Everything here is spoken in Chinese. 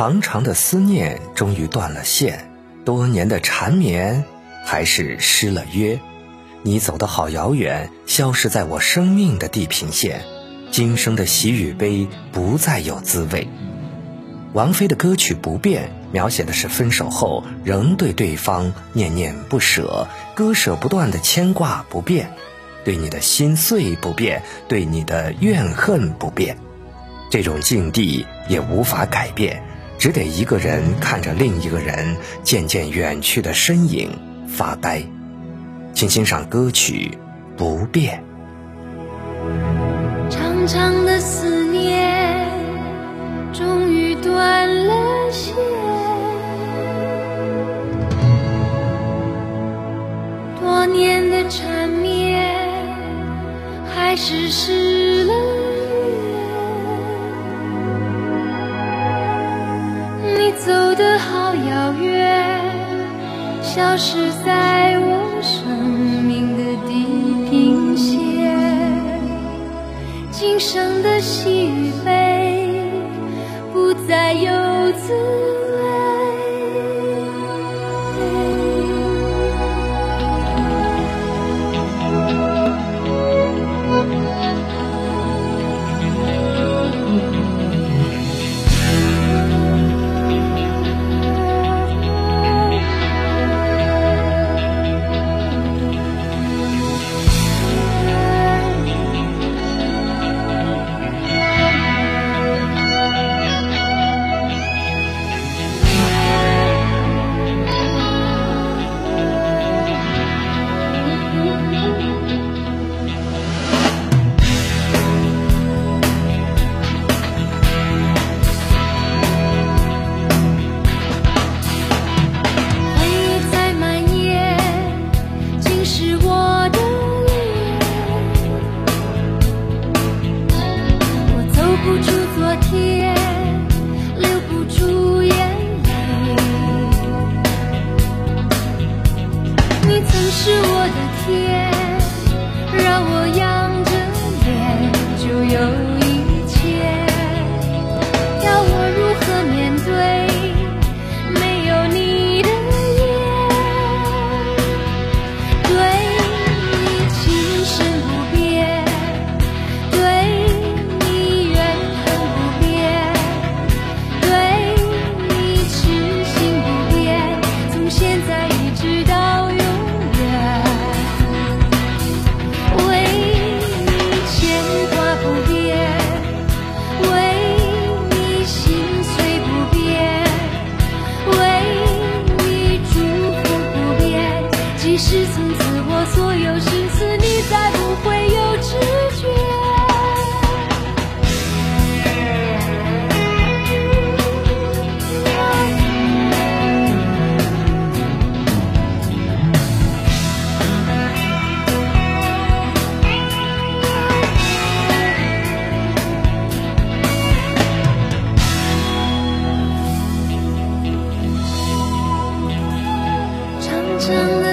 长长的思念终于断了线，多年的缠绵还是失了约。你走得好遥远，消失在我生命的地平线。今生的喜与悲不再有滋味。王菲的歌曲不变，描写的是分手后仍对对方念念不舍、割舍不断的牵挂不变，对你的心碎不变，对你的怨恨不变。这种境地也无法改变。只得一个人看着另一个人渐渐远去的身影发呆，请欣赏歌曲《不变》。长长的思念终于断了线，多年的缠绵还是失消失在我生命的地平线。今生的喜与悲，不再有滋。真的。